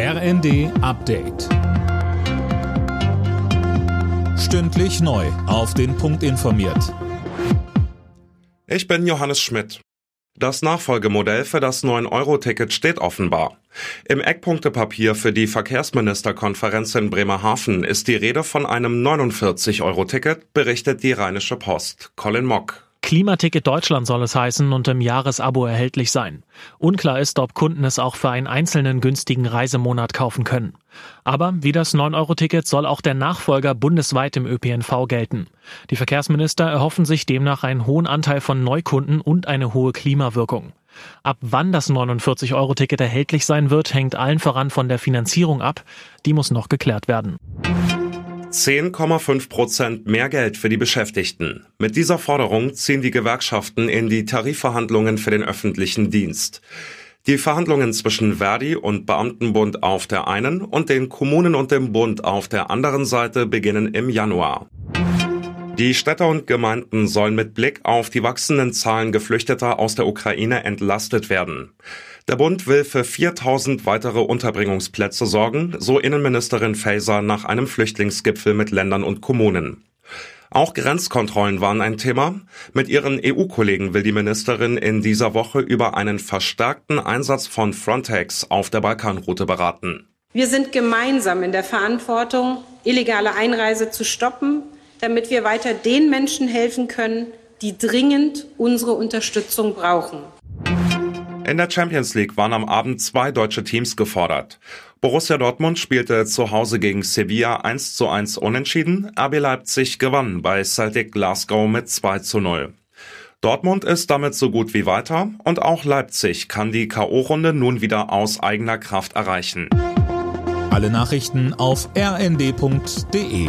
RND Update. Stündlich neu. Auf den Punkt informiert. Ich bin Johannes Schmidt. Das Nachfolgemodell für das 9-Euro-Ticket steht offenbar. Im Eckpunktepapier für die Verkehrsministerkonferenz in Bremerhaven ist die Rede von einem 49-Euro-Ticket, berichtet die Rheinische Post. Colin Mock. Klimaticket Deutschland soll es heißen und im Jahresabo erhältlich sein. Unklar ist, ob Kunden es auch für einen einzelnen günstigen Reisemonat kaufen können. Aber wie das 9-Euro-Ticket soll auch der Nachfolger bundesweit im ÖPNV gelten. Die Verkehrsminister erhoffen sich demnach einen hohen Anteil von Neukunden und eine hohe Klimawirkung. Ab wann das 49-Euro-Ticket erhältlich sein wird, hängt allen voran von der Finanzierung ab. Die muss noch geklärt werden. 10,5 Prozent mehr Geld für die Beschäftigten. Mit dieser Forderung ziehen die Gewerkschaften in die Tarifverhandlungen für den öffentlichen Dienst. Die Verhandlungen zwischen Verdi und Beamtenbund auf der einen und den Kommunen und dem Bund auf der anderen Seite beginnen im Januar. Die Städte und Gemeinden sollen mit Blick auf die wachsenden Zahlen Geflüchteter aus der Ukraine entlastet werden. Der Bund will für 4000 weitere Unterbringungsplätze sorgen, so Innenministerin Faeser nach einem Flüchtlingsgipfel mit Ländern und Kommunen. Auch Grenzkontrollen waren ein Thema. Mit ihren EU-Kollegen will die Ministerin in dieser Woche über einen verstärkten Einsatz von Frontex auf der Balkanroute beraten. Wir sind gemeinsam in der Verantwortung, illegale Einreise zu stoppen, damit wir weiter den Menschen helfen können, die dringend unsere Unterstützung brauchen. In der Champions League waren am Abend zwei deutsche Teams gefordert. Borussia Dortmund spielte zu Hause gegen Sevilla 1 zu 1 unentschieden, RB Leipzig gewann bei Celtic Glasgow mit 2 zu 0. Dortmund ist damit so gut wie weiter und auch Leipzig kann die K.O.-Runde nun wieder aus eigener Kraft erreichen. Alle Nachrichten auf rnd.de